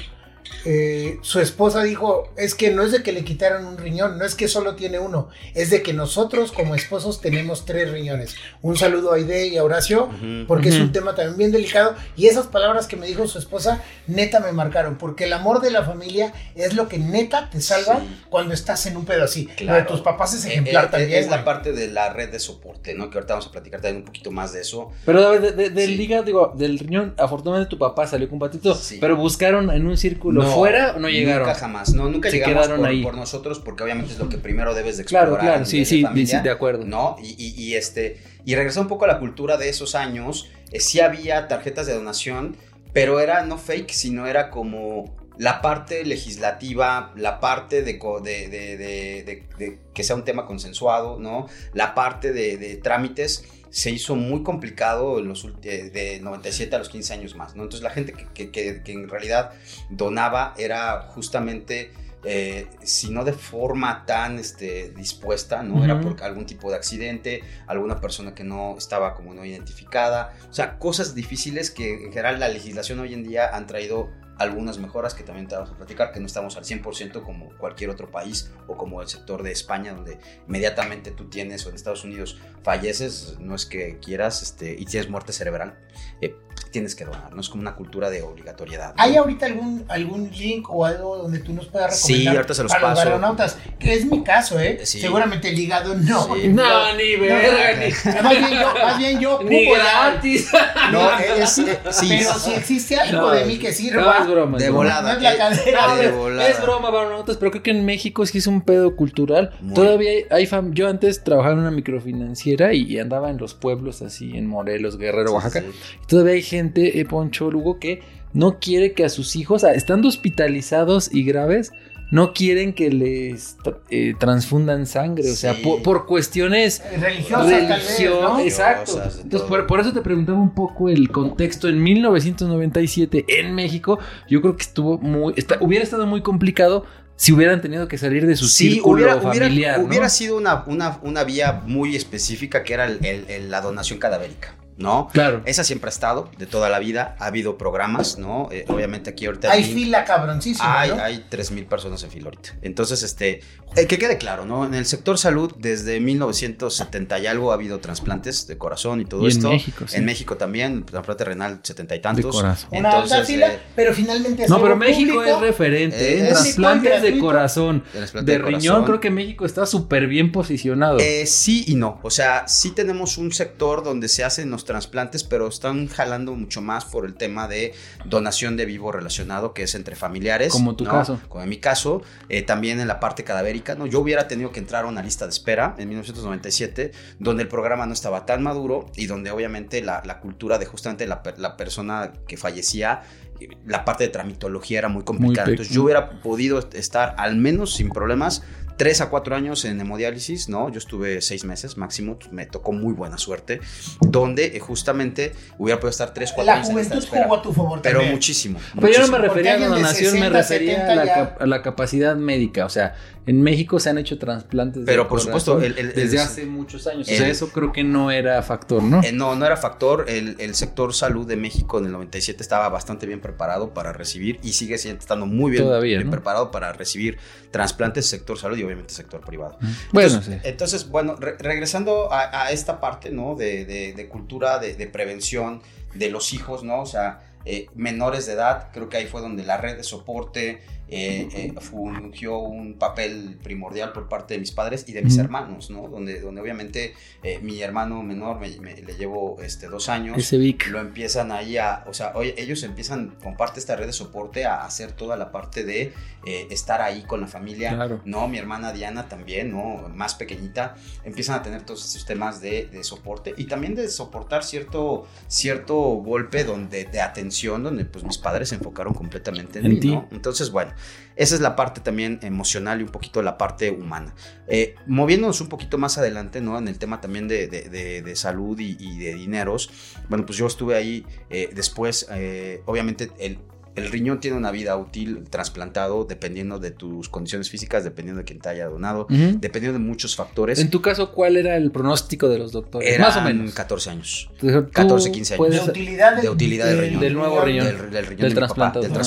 eh, su esposa dijo, es que no es de que le quitaron un riñón, no es que solo tiene uno, es de que nosotros como esposos tenemos tres riñones. Un saludo a Aide y a Horacio, porque es un tema también bien delicado. Y esas palabras que me dijo su esposa, neta me marcaron, porque el amor de la familia es lo que neta te salva Sí. cuando estás en un pedo así. Claro. Lo de tus papás es Eh, ejemplar eh, también. Es la parte de la red de soporte, ¿no? Que ahorita vamos a platicar también un poquito más de eso. Pero a ver, de- de- del Sí. hígado, digo, del riñón, afortunadamente tu papá salió con patito, Sí. pero buscaron en un círculo fuera o no llegaron. Nunca jamás, no, nunca Se llegamos por, ahí. por nosotros porque obviamente es lo que primero debes de explorar. Claro, claro, sí, sí, familia, sí, de acuerdo. ¿No? Y, y- y, este, y regresar un poco a la cultura de esos años, eh, sí había tarjetas de donación, pero era no fake, sino era como la parte legislativa, la parte de, de, de- que sea un tema consensuado, ¿no? La parte de trámites se hizo muy complicado en los eh, de 97 a los 15 años más, ¿no? Entonces la gente que, que- que- que en realidad donaba era justamente, eh, si no de forma tan este, dispuesta, ¿no? Era por algún tipo de accidente, alguna persona que no estaba como no identificada, o sea, cosas difíciles que en general la legislación hoy en día han traído algunas mejoras que también te vamos a platicar, que no estamos al 100% como cualquier otro país o como el sector de España, donde inmediatamente tú tienes o en Estados Unidos falleces, no es que quieras este, y tienes muerte cerebral, eh, tienes que donar, no es como una cultura de obligatoriedad. ¿no? ¿Hay ahorita algún, algún link o algo donde tú nos puedas Sí, recomendar ahorita se los para los paso. aeronautas? Que es mi caso, ¿eh? Sí. Seguramente el hígado no. Sí. *laughs* No, ni verga, ni, Más bien yo, más bien yo *laughs* ni gratis. *laughs* No, es, eh, sí, Pero si existe algo No, de mí que No, sirva. es broma. es de volada. No es la eh, cadera, de es, volada. es broma, baronautas, pero creo que en México sí es un pedo cultural. Muy. Todavía hay, fam- Yo antes trabajaba en una microfinanciera y, andaba en los pueblos así, en Morelos, Guerrero, Sí, Oaxaca. sí. Y todavía hay gente, eh, Poncho Lugo, que no quiere que a sus hijos, estando hospitalizados y graves, no quieren que les tra- eh, transfundan sangre. O sea, por, por cuestiones Religiosas, religión, ¿no? exacto. Religiosas, Entonces, por, por eso te preguntaba un poco el contexto. En 1997, en México, yo creo que estuvo muy. está- hubiera estado muy complicado si hubieran tenido que salir de su Sí, círculo hubiera, hubiera- familiar. ¿no? hubiera sido una, una, una vía muy específica que era el- el- el- la donación cadavérica, ¿no? Claro. Esa siempre ha estado de toda la vida. Ha habido programas, ¿no? Eh, obviamente aquí ahorita. Hay Link- fila cabroncísima, Hay, ¿no? hay 3.000 personas en fila ahorita. Entonces, este, eh, que quede claro, ¿no? En el sector salud, desde 1970 y algo ha habido trasplantes de corazón y todo Y en esto. México, sí. En México también, trasplante renal, setenta y De tantos. corazón. Una alta Entonces, fila, eh, pero finalmente es No, pero México público. es referente. Eh, en es- trasplantes de corazón. trasplante De de riñón, corazón. creo que México está súper bien posicionado. Eh, sí y no. O sea, sí tenemos un sector donde se hacen los trasplantes, pero están jalando mucho más por el tema de donación de vivo relacionado, que es entre familiares. Como tu ¿no? caso. Como en mi caso. Eh, también en la parte cadavérica, ¿no? Yo hubiera tenido que entrar a una lista de espera en 1997, donde el programa no estaba tan maduro y donde obviamente la, la cultura de justamente la, per- la persona que fallecía, eh, la parte de tramitología era muy complicada. Entonces yo hubiera podido estar al menos sin problemas tres a cuatro años en hemodiálisis, ¿no? Yo estuve seis meses máximo, me tocó muy buena suerte, donde eh, justamente hubiera podido estar tres, cuatro La años en esta juventud espera. jugó a tu favor Pero también. muchísimo. Pero yo no me refería a la donación, me 60, refería a 70 la, cap- a la capacidad médica. O sea, en México se han hecho trasplantes. de Pero, por supuesto, el- el- desde el- hace muchos años. o sea, eso creo que no era factor, ¿no? Eh, no, no era factor. El, el sector salud de México en el 97 estaba bastante bien preparado para recibir y sigue siendo, estando muy bien, Todavía, bien ¿no? preparado para recibir trasplantes sector salud y obviamente sector privado. bueno, entonces, sí. entonces, bueno, re- regresando a, a esta parte, ¿no? De, de- de cultura, de, de prevención de los hijos, ¿no? O sea, eh, menores de edad, creo que ahí fue donde la red de soporte eh, eh, fungió un papel primordial por parte de mis padres y de mis hermanos, ¿no? Donde, donde obviamente eh, mi hermano menor, me, me- le llevo este, dos años, Ese Vic. lo empiezan ahí a, o sea, oye, ellos empiezan con parte de esta red de soporte a hacer toda la parte de eh, estar ahí con la familia, Claro. ¿no? Mi hermana Diana también, ¿no? Más pequeñita, empiezan a tener todos estos temas de, de soporte y también de soportar cierto, cierto golpe donde, de atención, donde pues mis padres se enfocaron completamente en, En mí, ti. ¿no? Entonces, bueno, esa es la parte también emocional y un poquito la parte humana. Eh, moviéndonos un poquito más adelante, ¿no? En el tema también de, de- de- de salud y, y de dineros, bueno, pues yo estuve ahí eh, después, eh, obviamente el... El riñón tiene una vida útil trasplantado dependiendo de tus condiciones físicas, dependiendo de quién te haya donado, Ujú. dependiendo de muchos factores. En tu caso, ¿cuál era el pronóstico de los doctores? Eran Más o menos. 14 años. Tú 14, 15 años. de utilidad del, de utilidad del riñón. Del nuevo riñón. Del, del riñón Del de mi papá, trasplantado. del Ajá.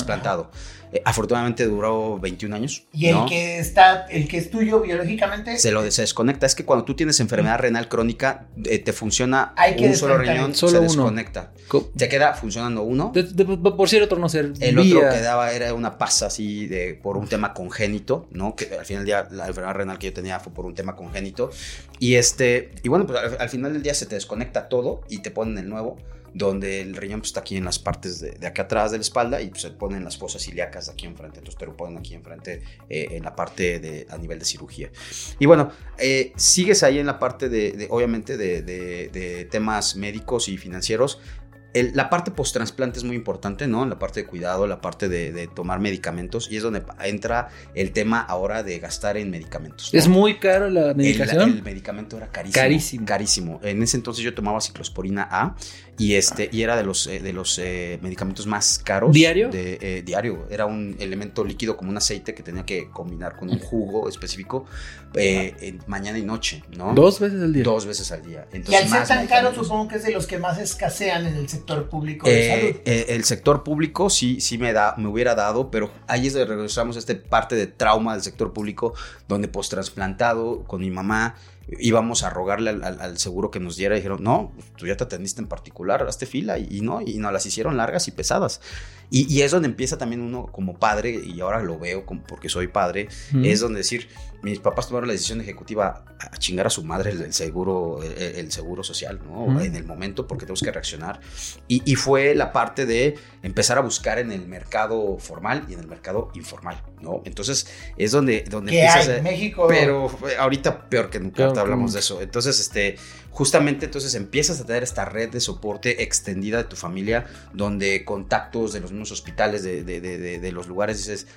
Eh, afortunadamente duró 21 años. Y el ¿no? que está, el que es tuyo biológicamente, se lo se desconecta. Es que cuando tú tienes enfermedad renal crónica, eh, te funciona Hay que un solo riñón, Solo se uno. desconecta. Co- Te queda funcionando uno. de- de- por si el otro no ser El otro que daba era una pasa así de por un tema congénito, ¿no? Que al final del día la enfermedad renal que yo tenía fue por un tema congénito. Y este, y bueno, pues al, al final del día se te desconecta todo y te ponen el nuevo, donde el riñón pues, está aquí en las partes de, de acá atrás de la espalda y pues, se ponen las fosas ilíacas aquí enfrente. Entonces te lo ponen aquí enfrente eh, en la parte de a nivel de cirugía. Y bueno, eh, sigues ahí en la parte de, obviamente, de temas médicos y financieros. El- la parte post-trasplante es muy importante, ¿no? La parte de cuidado, la parte de, de tomar medicamentos y es donde entra el tema ahora de gastar en medicamentos. ¿no? Es muy caro la El- medicación. El, medicamento era carísimo. Carísimo. Carísimo. En ese entonces yo tomaba ciclosporina A y este y era de los eh, de los eh, medicamentos más caros. ¿Diario? De, eh, diario. Era un elemento líquido como un aceite que tenía que combinar con un jugo específico eh, en mañana y noche, ¿no? Dos veces al día. Dos veces al día. y Entonces, al ser más tan caro, supongo que es de los que más escasean en el sector público de Eh, salud. eh, el sector público sí, sí me, da, me hubiera dado, pero ahí es donde regresamos a esta parte de trauma del sector público, donde post-trasplantado con mi mamá íbamos a rogarle al, al- al seguro que nos diera y dijeron, no, tú ya te atendiste en particular, hazte fila y, y no, y nos las hicieron largas y pesadas. Y, y es donde empieza también uno como padre, y ahora lo veo como porque soy padre, Ujú. es donde decir, mis papás tomaron la decisión ejecutiva a chingar a su madre el, el seguro, el, el seguro social, ¿no? Ujú. En el momento porque tenemos que reaccionar. Y, y fue la parte de empezar a buscar en el mercado formal y en el mercado informal, ¿no? Entonces es donde, donde que empiezas hay a- en México. pero fue ahorita peor que nunca hablamos de eso. Entonces, este, justamente entonces empiezas a tener esta red de soporte extendida de tu familia, donde contactos de los mismos hospitales, de, de- de- de- los lugares, dices,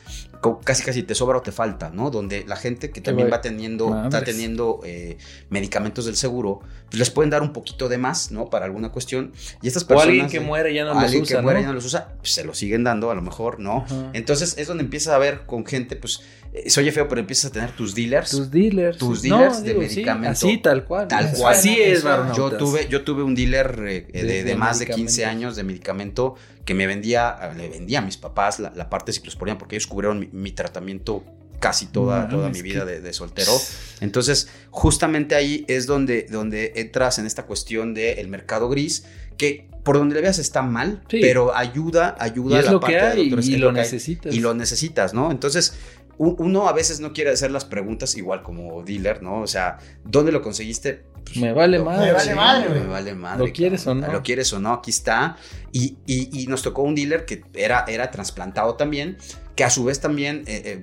casi casi te sobra o te falta, ¿no? Donde la gente que también va- teniendo, está teniendo eh, medicamentos del seguro, pues les pueden dar un poquito de más, ¿no? Para alguna cuestión. Y estas O personas... alguien que muere ya no los alguien usa, que muere ¿no? ya no los usa, pues se lo siguen dando a lo mejor, ¿no? Ajá. Entonces es donde empiezas a ver con gente, pues, eh, se oye feo, pero empiezas a tener tus dealers. Tus dealers. Tus No, dealers de digo, sí, medicamento. así, tal cual. Tal Así cual. es, Yo tuve, yo tuve un dealer eh, de, De- de de más de 15 medicamentos. años de medicamento que me vendía, le vendía a mis papás la, la parte de ciclosporina porque ellos cubrieron mi, mi tratamiento casi toda, No, toda mi vida que- de, de soltero. Entonces, justamente ahí es donde, donde entras en esta cuestión del mercado gris, que por donde le veas está mal, Sí. pero ayuda, ayuda Y es a la lo parte que de hay y lo hay, necesitas. y lo necesitas, ¿no? Entonces, uno a veces no quiere hacer las preguntas igual como dealer, ¿no? O sea, ¿dónde lo conseguiste? Pues, Me vale lo- madre. Me vale madre, güey. Me vale madre. ¿Lo quieres cabrón. o no? Lo quieres o no, aquí está. Y, y- y nos tocó un dealer que era, era trasplantado también, que a su vez también eh,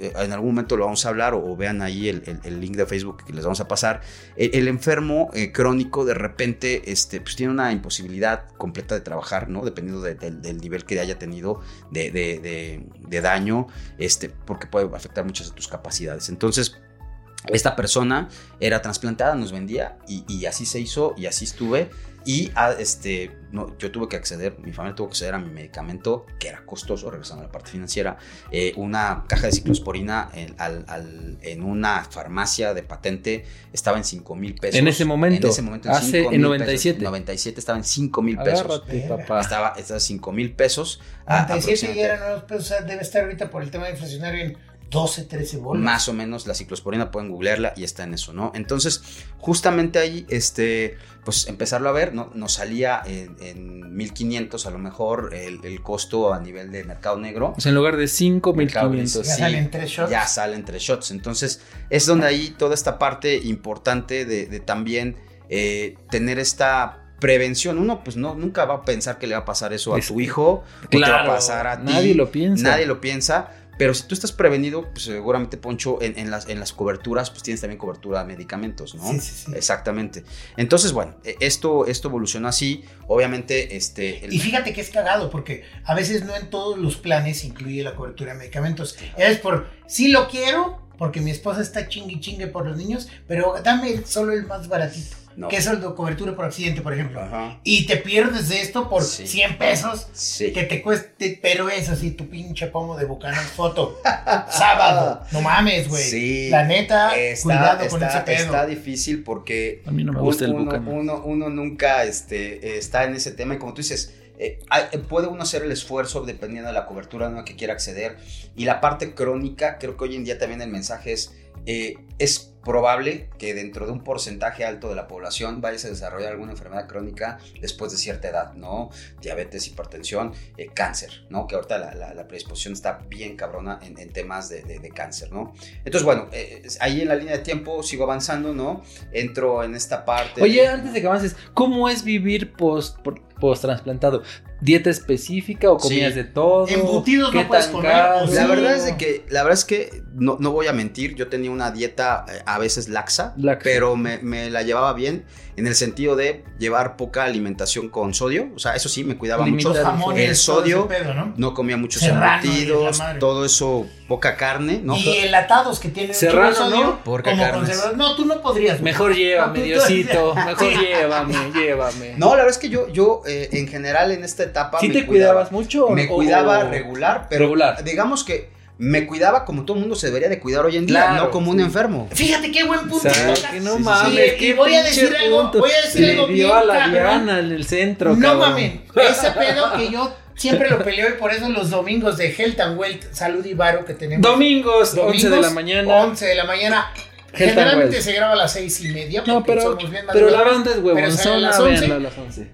eh, en algún momento lo vamos a hablar o, vean ahí el, el, link de Facebook que les vamos a pasar. El, enfermo eh, crónico de repente este, pues tiene una imposibilidad completa de trabajar, ¿no? Dependiendo del nivel que haya tenido de, de, de, daño, este, porque puede afectar muchas de tus capacidades. Entonces, esta persona era trasplantada, nos vendía y, y así se hizo y así estuve. Y a, este, no, yo tuve que acceder, mi familia tuvo que acceder a mi medicamento, que era costoso, regresando a la parte financiera, eh, una caja de ciclosporina en, en, una farmacia de patente estaba en 5 mil pesos. En ese momento. En ese momento. En hace en 97. En 97 estaba en 5 mil pesos. Agárrate, papá. Estaba, estaba 5 mil pesos. 97 ya eran nuevos pesos, debe estar ahorita por el tema inflacionario en 12, 13 bolas. Más o menos la ciclosporina pueden googlearla y está en eso, ¿no? Entonces, justamente ahí, este, pues empezarlo a ver, ¿no? Nos salía en, 1500 a lo mejor el, costo a nivel de mercado negro. Pues en lugar de 5, 1500. Ya salen tres shots. Ya salen tres shots. Entonces, es donde ahí toda esta parte importante de, también eh, tener esta prevención. Uno, pues no, nunca va a pensar que le va a pasar eso a tu hijo, claro, va a pasar a ti. Nadie lo piensa. Nadie lo piensa. Pero si tú estás prevenido, pues seguramente, Poncho, en, las, en las coberturas, pues tienes también cobertura de medicamentos, ¿no? Sí, sí, sí. Exactamente. Entonces, bueno, e, esto, esto evolucionó así. Obviamente, este. Y fíjate que es cagado, porque a veces no en todos los planes incluye la cobertura de medicamentos. Es por, sí lo quiero, porque mi esposa está chingue chingue por los niños, pero dame solo el más baratito que es el de cobertura por accidente, por ejemplo. Y te pierdes de esto por 100 pesos que te cueste, pero es así tu pinche pomo de Bucanas foto. *laughs* Sábado. No mames, güey. La neta, cuidado con ese pedo. Está difícil porque a mí no me gusta uno, el uno, uno, nunca este, está en ese tema y como tú dices, eh, puede uno hacer el esfuerzo dependiendo de la cobertura a la que quiera acceder. Y la parte crónica, creo que hoy en día también el mensaje es, eh, es probable que dentro de un porcentaje alto de la población vayas a desarrollar alguna enfermedad crónica después de cierta edad, ¿no? Diabetes, hipertensión, eh, cáncer, ¿no? Que ahorita la, predisposición está bien cabrona en, temas de, cáncer, ¿no? Entonces, bueno, eh, ahí en la línea de tiempo sigo avanzando, ¿no? Entro en esta parte. Oye, antes de que avances, ¿cómo es vivir post, post trasplantado? ¿Dieta específica o comidas de todo? Embutidos no puedes comer. La verdad es de que, la verdad es que no, no voy a mentir, yo tenía una dieta eh, a veces laxa, pero me, me, la llevaba bien en el sentido de llevar poca alimentación con sodio. O sea, eso sí, me cuidaba mucho. el sodio, ¿no? comía muchos embutidos, todo eso, poca carne, ¿no? Y enlatados que tienen Serrano, sodio, ¿no? No, tú no podrías. Mejor *laughs* llévame, Diosito, *laughs* mejor llévame, llévame. No, la verdad es que yo, yo eh, en general en esta etapa... ¿Sí te cuidabas mucho? Me cuidaba regular, pero regular. digamos que me cuidaba como todo el mundo se debería de cuidar hoy en día, no como un enfermo. Fíjate qué buen punto. que no mames, qué voy a decir algo, voy a decir algo bien a la Diana en el centro, No mames, ese pedo que yo siempre lo peleo y por eso los domingos de Health and Wealth, Salud y Varo que tenemos. Domingos, domingos 11 de la mañana. 11 de la mañana. Generalmente se graba a las 6 y media. No, pero, pero la banda es huevón, son las 11. a las 11.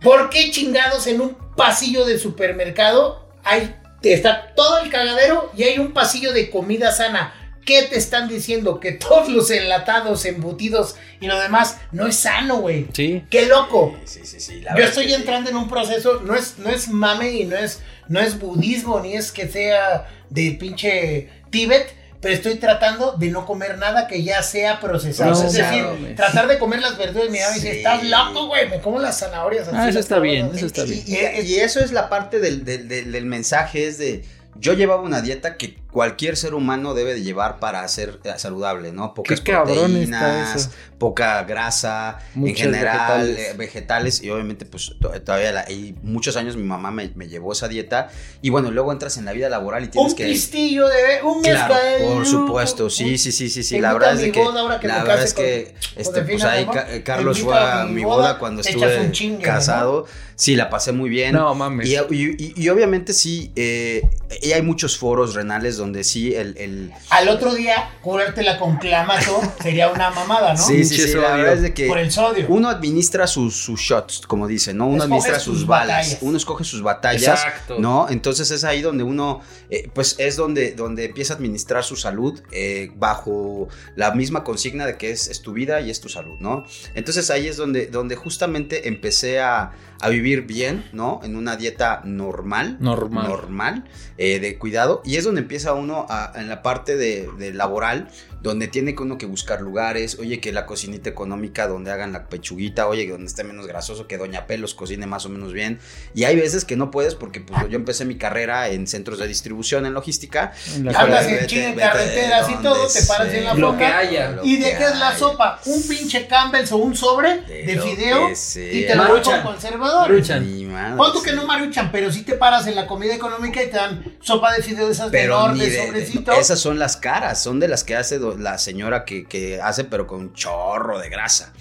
¿Por qué chingados en un pasillo de supermercado hay está todo el cagadero y hay un pasillo de comida sana. ¿Qué te están diciendo? Que todos los enlatados, embutidos y lo demás no es sano, güey. Sí. Qué loco. Sí, sí, sí. Yo estoy entrando en un proceso, no es, no es mame y no es, no es budismo, ni es que sea de pinche Tíbet pero estoy tratando de no comer nada que ya sea procesado. es decir, tratar de comer las verduras. Mi mamá dice, estás loco, güey, me como las zanahorias. Ah, eso está bien, eso está bien. Y, eso es la parte del, del, del mensaje, es de, yo llevaba una dieta que cualquier ser humano debe de llevar para ser eh, saludable, ¿no? Pocas proteínas, poca grasa, en general eh, vegetales. y obviamente pues todavía la, y muchos años mi mamá me, llevó esa dieta y bueno, luego entras en la vida laboral y tienes un que... Un pistillo de... un claro, por supuesto, sí, sí, sí, sí, sí, la verdad es de que, la verdad es que este, pues ahí Carlos fue a mi boda, cuando estuve casado, sí, la pasé muy bien. No, mames. Y, y, obviamente sí, eh, y hay muchos foros renales donde sí el... Al otro día, curártela con clamato *laughs* sería una mamada, ¿no? Sí, sí, sí, la verdad es de que... Por el sodio. Uno administra sus, sus shots, como dicen, ¿no? Uno administra sus, balas, uno escoge sus batallas, Exacto. ¿no? Entonces es ahí donde uno, eh, pues es donde, donde empieza a administrar su salud eh, bajo la misma consigna de que es, es, tu vida y es tu salud, ¿no? Entonces ahí es donde, donde justamente empecé a, a vivir bien, ¿no? En una dieta normal. Normal. Normal. Eh, de cuidado y es donde empieza uno a- en la parte de, de laboral donde tiene que uno que buscar lugares, oye que la cocinita económica donde hagan la pechuguita, oye que donde esté menos grasoso, que Doña Pelos cocine más o menos bien y hay veces que no puedes porque pues, yo empecé mi carrera en centros de distribución en logística En la Hablas en carreteras y todo, te paras en la sea. Lo fonda. que haya. Lo ¿Y de es la sopa? Un pinche Campbell's o un sobre De de fideo y te lo Maruchan. con conservador. Maruchan. Pon que no maruchan, pero si te paras en la comida económica y te dan sopa de fideo de esas de Pero Nor, ni de esas son las caras, son de las que hace do- la señora que, que hace, pero con un chorro de grasa.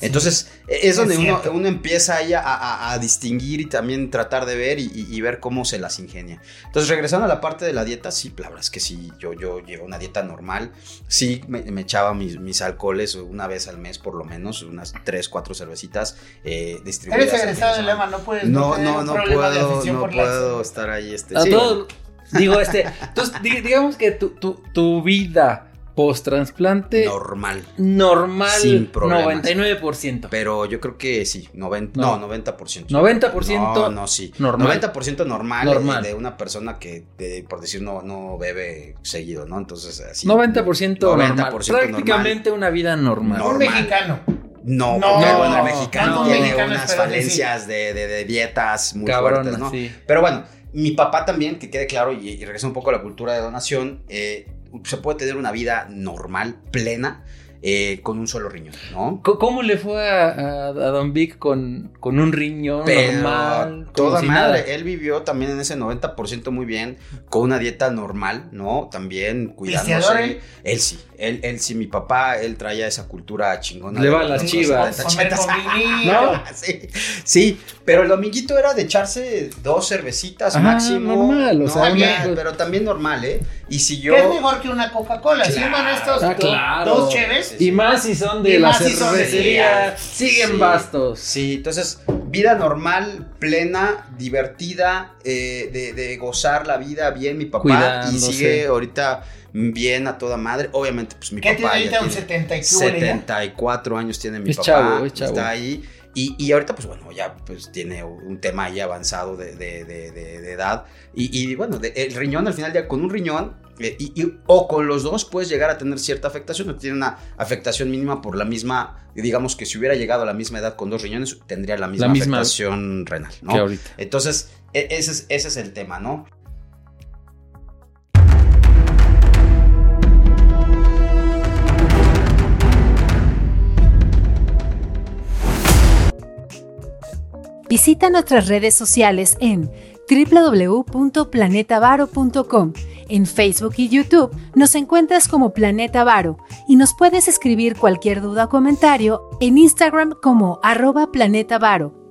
Entonces, e- es es donde uno, empieza ahí a, a- a distinguir y también tratar de ver y, y- y ver cómo se las ingenia. Entonces, regresando a la parte de la dieta, sí, la verdad es que sí, yo, yo llevo una dieta normal. Sí, me, me echaba mis, mis alcoholes una vez al mes, por lo menos, unas tres, cuatro cervecitas eh, distribuidas. Eres egresado fin de de semana. Lema, no puedes No, no, puedo, no puedo estar ahí. Este, A sí, todos, digo, este, entonces, di- digamos que tu, tu, tu vida post-trasplante normal. normal, Sin problemas. 99%. Pero yo creo que sí, 90, No. no, 90%. 90% No, no, sí. normal. 90% normal, Normal. De, de una persona que, de- por decir, no, no bebe seguido, ¿no? Entonces, así. 90%, normal. 90% Prácticamente una vida normal. No. Un normal. mexicano. No, No, porque bueno, el no, mexicano no, tiene mexicanos, unas falencias de, de- de dietas muy Cabrona, fuertes, ¿no? sí. Pero bueno, mi papá también, que quede claro, y, y regresa un poco a la cultura de donación, eh, se puede tener una vida normal, plena, eh, con un solo riñón, ¿no? ¿Cómo le fue a, a- a Don Vic con, con un riñón Pero normal? toda si madre, nada? él vivió también en ese 90% muy bien, con una dieta normal, ¿no? También cuidándose. ¿Pisteador él? Él sí, él, él sí, mi papá, él traía esa cultura chingona. Le de va a las chivas. 70, Comer 80. con vinito. ¿No? *laughs* Sí, sí, pero el dominguito era de echarse dos cervecitas Ajá, máximo. normal, o No, sea, bien, una- pero también normal, ¿eh? Y si yo... ¿Qué es mejor que una Coca-Cola? Si Claro. uno estos Ah, claro. dos cheves. Y más si son de Y la más si cervecería. Siguen Sí. bastos. Sí, entonces, vida normal, plena, divertida, eh, de, de gozar la vida bien, mi papá. Y sigue ahorita bien a toda madre. Obviamente, pues mi ¿Qué tiene papá ahorita? ya Un tiene 70 y qué huele ya? 74 años tiene mi Es papá. chavo, es chavo. Está ahí. Y, y ahorita, pues bueno, ya pues tiene un tema ahí avanzado de, de- de- de- de edad. Y, y, bueno, de- el riñón, al final ya con un riñón, y, y- o con los dos, puedes llegar a tener cierta afectación. o Tiene una afectación mínima por la misma, digamos que si hubiera llegado a la misma edad con dos riñones, tendría la misma, misma afectación renal, ¿no? Que ahorita. Entonces, e- ese es, ese es el tema, ¿no? Visita nuestras redes sociales en www.planetavaro.com. En Facebook y YouTube nos encuentras como Planeta Varo y nos puedes escribir cualquier duda o comentario en Instagram como arroba Planeta Varo.